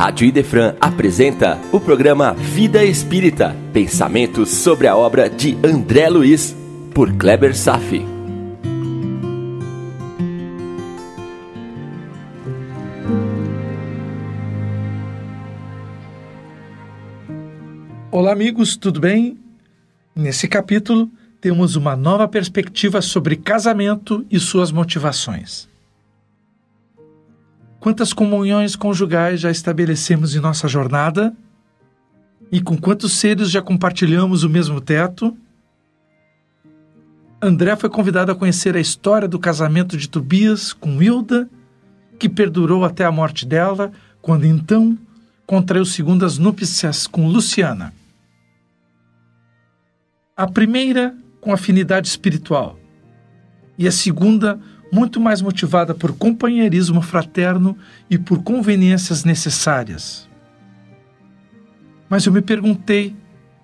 Rádio Idefran apresenta o programa Vida Espírita, pensamentos sobre a obra de André Luiz, por Kleber Safi. Olá, amigos, tudo bem? Nesse capítulo, temos uma nova perspectiva sobre casamento e suas motivações. Quantas comunhões conjugais já estabelecemos em nossa jornada? E com quantos seres já compartilhamos o mesmo teto? André foi convidado a conhecer a história do casamento de Tobias com Hilda, que perdurou até a morte dela, quando então contraiu segundas núpcias com Luciana. A primeira com afinidade espiritual e a segunda muito mais motivada por companheirismo fraterno e por conveniências necessárias. Mas eu me perguntei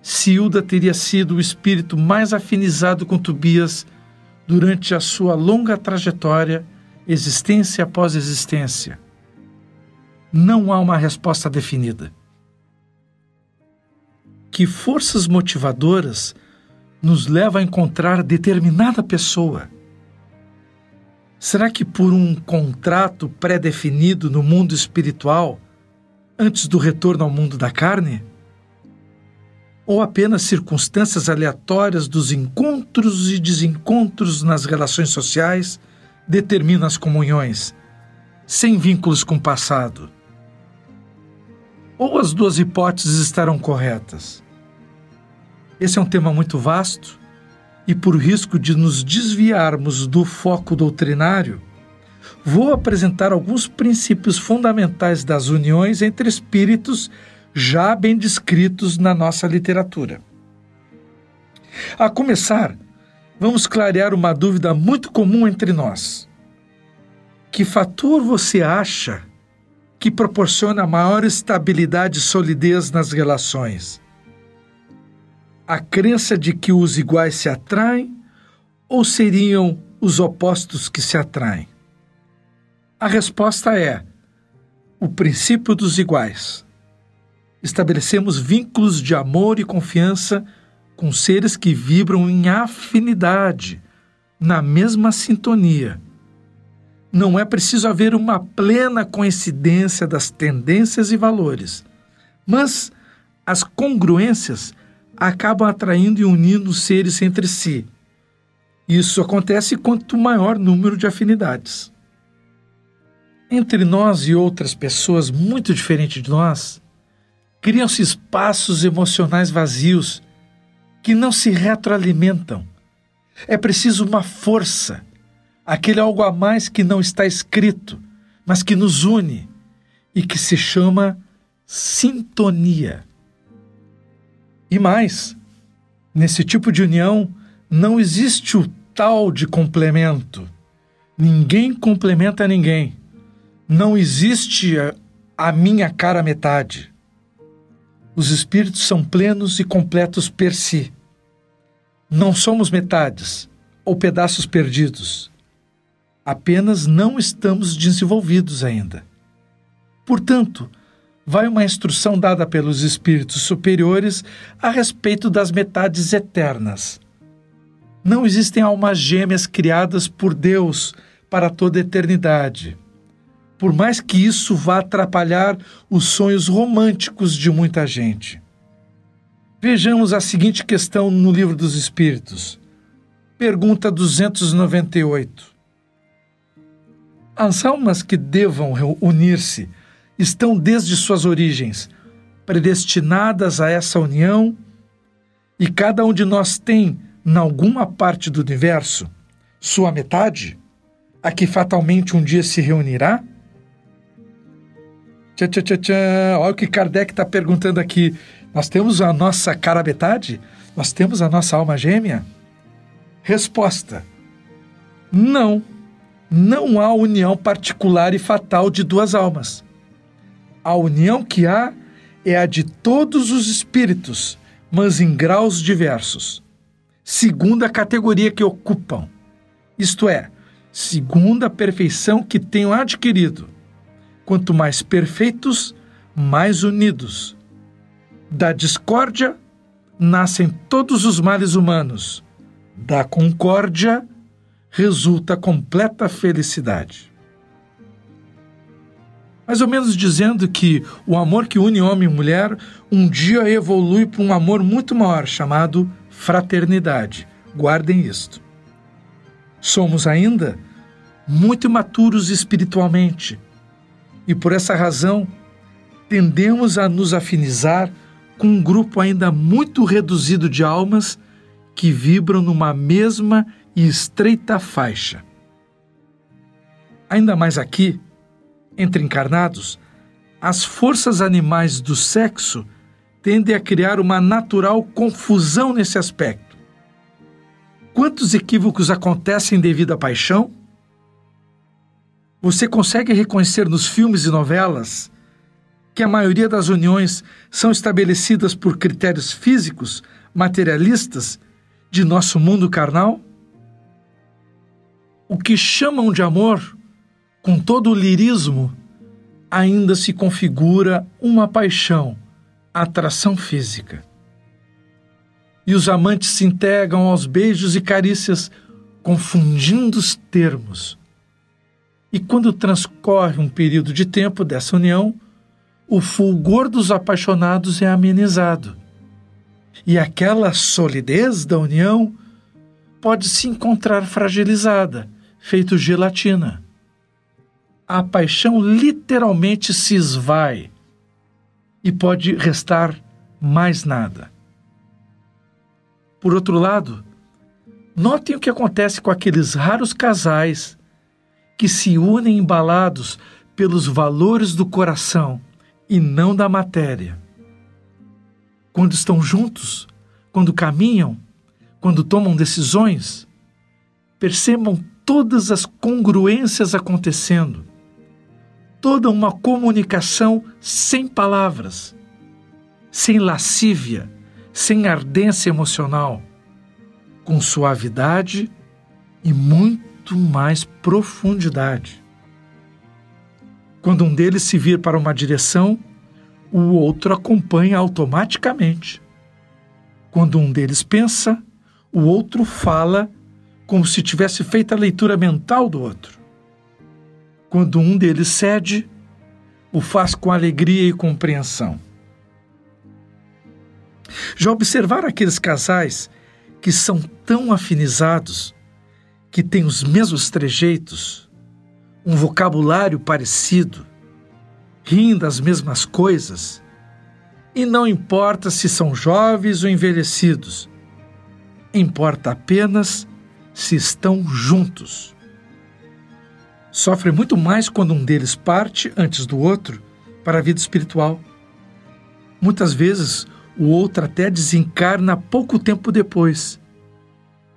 se Hilda teria sido o espírito mais afinizado com Tobias durante a sua longa trajetória, existência após existência. Não há uma resposta definida. Que forças motivadoras nos levam a encontrar determinada pessoa? Será que por um contrato pré-definido no mundo espiritual, antes do retorno ao mundo da carne? Ou apenas circunstâncias aleatórias dos encontros e desencontros nas relações sociais determinam as comunhões, sem vínculos com o passado? Ou as duas hipóteses estarão corretas? Esse é um tema muito vasto e por risco de nos desviarmos do foco doutrinário, vou apresentar alguns princípios fundamentais das uniões entre espíritos já bem descritos na nossa literatura. A começar, vamos clarear uma dúvida muito comum entre nós. Que fator você acha que proporciona maior estabilidade e solidez nas relações? A crença de que os iguais se atraem ou seriam os opostos que se atraem? A resposta é o princípio dos iguais. Estabelecemos vínculos de amor e confiança com seres que vibram em afinidade, na mesma sintonia. Não é preciso haver uma plena coincidência das tendências e valores, mas as congruências acabam atraindo e unindo seres entre si. Isso acontece quanto maior número de afinidades. Entre nós e outras pessoas muito diferentes de nós, criam-se espaços emocionais vazios que não se retroalimentam. É preciso uma força, aquele algo a mais que não está escrito, mas que nos une e que se chama sintonia. E mais, nesse tipo de união não existe o tal de complemento. Ninguém complementa ninguém. Não existe a, a minha cara metade. Os espíritos são plenos e completos per si. Não somos metades ou pedaços perdidos. Apenas não estamos desenvolvidos ainda. Portanto, vai uma instrução dada pelos espíritos superiores a respeito das metades eternas. Não existem almas gêmeas criadas por Deus para toda a eternidade. Por mais que isso vá atrapalhar os sonhos românticos de muita gente. Vejamos a seguinte questão no Livro dos Espíritos. Pergunta 298. As almas que devam unir-se estão desde suas origens predestinadas a essa união e cada um de nós tem, em alguma parte do universo, sua metade, a que fatalmente um dia se reunirá? Tchá, tchá, tchá, tchá. Olha o que Kardec está perguntando aqui. Nós temos a nossa cara metade? Nós temos a nossa alma gêmea? Resposta: Não. Não há união particular e fatal de duas almas. A união que há é a de todos os espíritos, mas em graus diversos, segundo a categoria que ocupam, isto é, segundo a perfeição que tenham adquirido. Quanto mais perfeitos, mais unidos. Da discórdia nascem todos os males humanos. Da concórdia resulta completa felicidade. Mais ou menos dizendo que o amor que une homem e mulher um dia evolui para um amor muito maior chamado fraternidade. Guardem isto. Somos ainda muito imaturos espiritualmente e por essa razão tendemos a nos afinizar com um grupo ainda muito reduzido de almas que vibram numa mesma e estreita faixa. Ainda mais aqui, entre encarnados, as forças animais do sexo tendem a criar uma natural confusão nesse aspecto. Quantos equívocos acontecem devido à paixão? Você consegue reconhecer nos filmes e novelas que a maioria das uniões são estabelecidas por critérios físicos, materialistas, de nosso mundo carnal? O que chamam de amor, com todo o lirismo, ainda se configura uma paixão, atração física. E os amantes se entregam aos beijos e carícias, confundindo os termos. E quando transcorre um período de tempo dessa união, o fulgor dos apaixonados é amenizado. E aquela solidez da união pode se encontrar fragilizada, feito gelatina. A paixão literalmente se esvai e pode restar mais nada. Por outro lado, notem o que acontece com aqueles raros casais que se unem embalados pelos valores do coração e não da matéria. Quando estão juntos, quando caminham, quando tomam decisões, percebam todas as congruências acontecendo, toda uma comunicação sem palavras, sem lascívia, sem ardência emocional, com suavidade e muito mais profundidade. Quando um deles se vir para uma direção, o outro acompanha automaticamente. Quando um deles pensa, o outro fala como se tivesse feito a leitura mental do outro. Quando um deles cede, o faz com alegria e compreensão. Já observaram aqueles casais que são tão afinizados, que têm os mesmos trejeitos, um vocabulário parecido, riem das mesmas coisas, e não importa se são jovens ou envelhecidos, importa apenas se estão juntos. Sofre muito mais quando um deles parte antes do outro para a vida espiritual. Muitas vezes o outro até desencarna pouco tempo depois.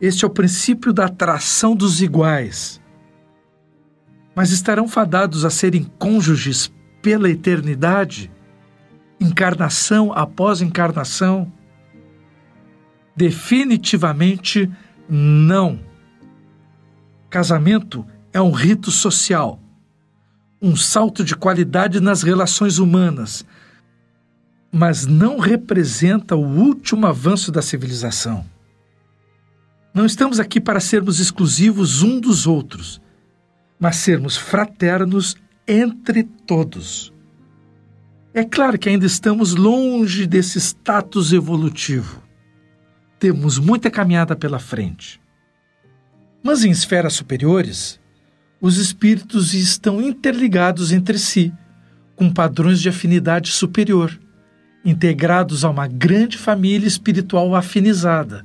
Este é o princípio da atração dos iguais mas estarão fadados a serem cônjuges pela eternidade, encarnação após encarnação? Definitivamente não. Casamento é um rito social, um salto de qualidade nas relações humanas, mas não representa o último avanço da civilização. Não estamos aqui para sermos exclusivos um dos outros mas sermos fraternos entre todos. É claro que ainda estamos longe desse status evolutivo. Temos muita caminhada pela frente. Mas em esferas superiores, os espíritos estão interligados entre si, com padrões de afinidade superior, integrados a uma grande família espiritual afinizada,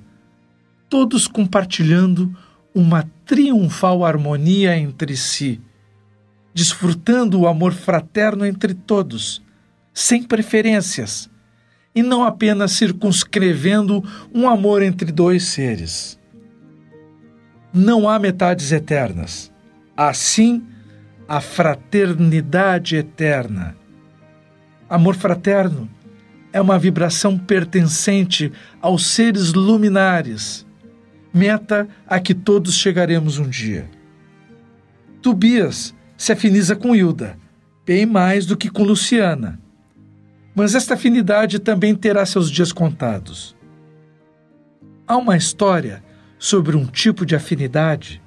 todos compartilhando uma triunfal harmonia entre si, desfrutando o amor fraterno entre todos, sem preferências, e não apenas circunscrevendo um amor entre dois seres. Não há metades eternas. Assim, a fraternidade eterna. Amor fraterno é uma vibração pertencente aos seres luminares meta a que todos chegaremos um dia. Tobias se afiniza com Hilda, bem mais do que com Luciana. Mas esta afinidade também terá seus dias contados. Há uma história sobre um tipo de afinidade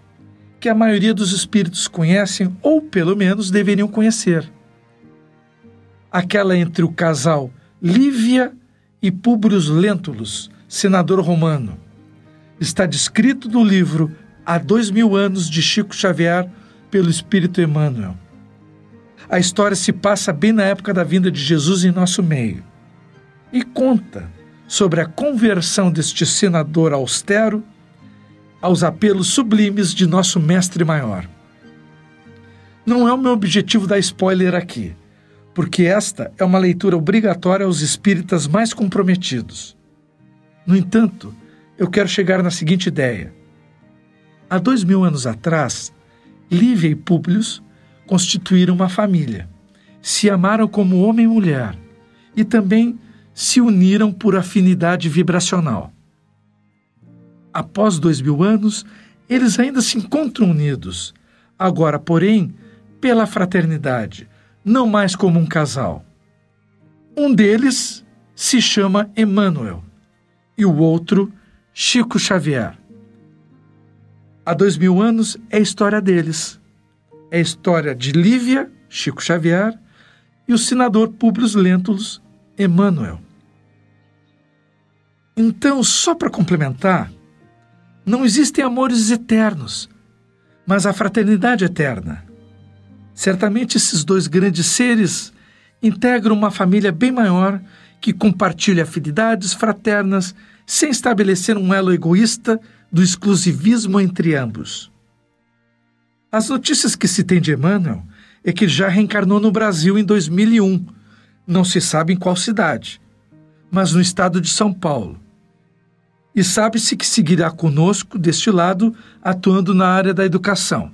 que a maioria dos espíritos conhecem ou, pelo menos, deveriam conhecer. Aquela entre o casal Lívia e Públio Lentulus, senador romano. Está descrito no livro Há Dois Mil Anos de Chico Xavier pelo Espírito Emmanuel. A história se passa bem na época da vinda de Jesus em nosso meio e conta sobre a conversão deste senador austero aos apelos sublimes de nosso mestre maior. Não é o meu objetivo dar spoiler aqui, porque esta é uma leitura obrigatória aos espíritas mais comprometidos. No entanto, eu quero chegar na seguinte ideia. Há dois mil anos atrás, Lívia e Públio constituíram uma família, se amaram como homem e mulher e também se uniram por afinidade vibracional. Após dois mil anos, eles ainda se encontram unidos, agora, porém, pela fraternidade, não mais como um casal. Um deles se chama Emmanuel e o outro Chico Xavier. Há dois mil anos é a história deles. É a história de Lívia, Chico Xavier, e o senador Públio Lentulus, Emmanuel. Então, só para complementar, não existem amores eternos, mas a fraternidade eterna. Certamente esses dois grandes seres integram uma família bem maior que compartilha afinidades fraternas sem estabelecer um elo egoísta do exclusivismo entre ambos. As notícias que se tem de Emmanuel é que já reencarnou no Brasil em 2001, não se sabe em qual cidade, mas no estado de São Paulo. E sabe-se que seguirá conosco deste lado, atuando na área da educação.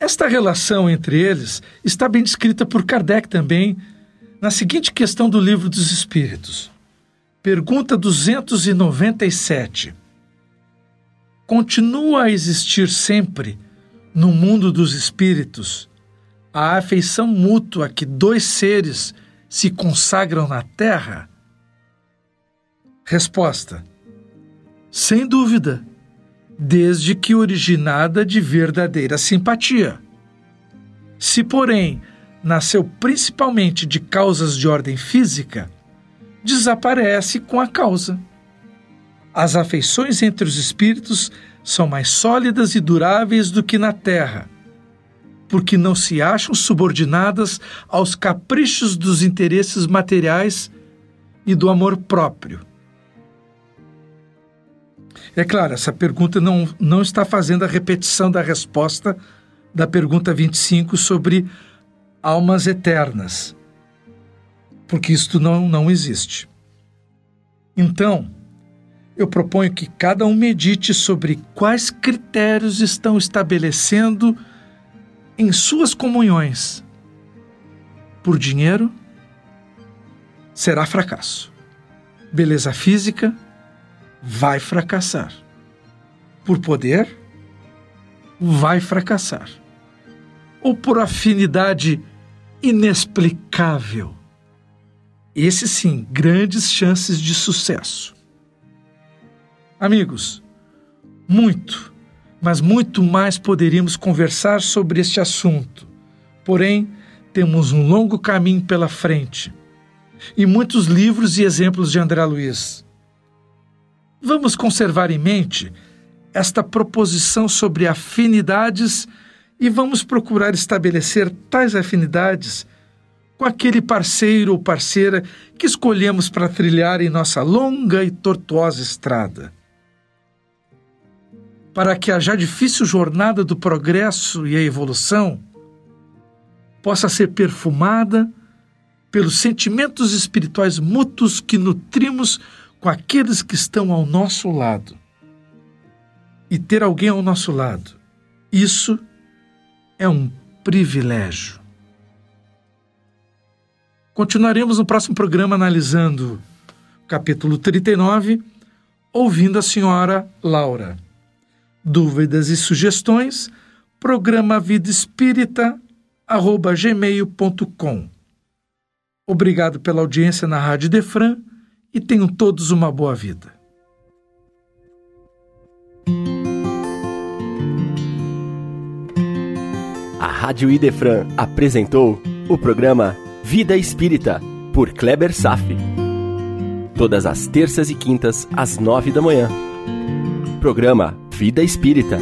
Esta relação entre eles está bem descrita por Kardec também na seguinte questão do Livro dos Espíritos. Pergunta 297. Continua a existir sempre, no mundo dos espíritos, a afeição mútua que dois seres se consagram na Terra? Resposta: Sem dúvida desde que originada de verdadeira simpatia. Se, porém, nasceu principalmente de causas de ordem física, desaparece com a causa. As afeições entre os espíritos são mais sólidas e duráveis do que na terra, porque não se acham subordinadas aos caprichos dos interesses materiais e do amor próprio é claro, essa pergunta não, não está fazendo a repetição da resposta da pergunta 25 sobre almas eternas, porque isto não, não existe. Então, eu proponho que cada um medite sobre quais critérios estão estabelecendo em suas comunhões. Por dinheiro, será fracasso. Beleza física, vai fracassar. Por poder, vai fracassar. Ou por afinidade inexplicável. Esse sim, grandes chances de sucesso. Amigos, muito, mas muito mais poderíamos conversar sobre este assunto. Porém, temos um longo caminho pela frente e muitos livros e exemplos de André Luiz. Vamos conservar em mente esta proposição sobre afinidades e vamos procurar estabelecer tais afinidades com aquele parceiro ou parceira que escolhemos para trilhar em nossa longa e tortuosa estrada. Para que a já difícil jornada do progresso e a evolução possa ser perfumada pelos sentimentos espirituais mútuos que nutrimos com aqueles que estão ao nosso lado. E ter alguém ao nosso lado, isso é um privilégio. Continuaremos no próximo programa analisando o capítulo 39, ouvindo a senhora Laura. Dúvidas e sugestões, programa Vida Espírita, gmail.com. Obrigado pela audiência na Rádio Defran e tenham todos uma boa vida. A Rádio Idefran apresentou o programa Vida Espírita, por Kleber Safi. Todas as terças e quintas, às nove da manhã. Programa Vida Espírita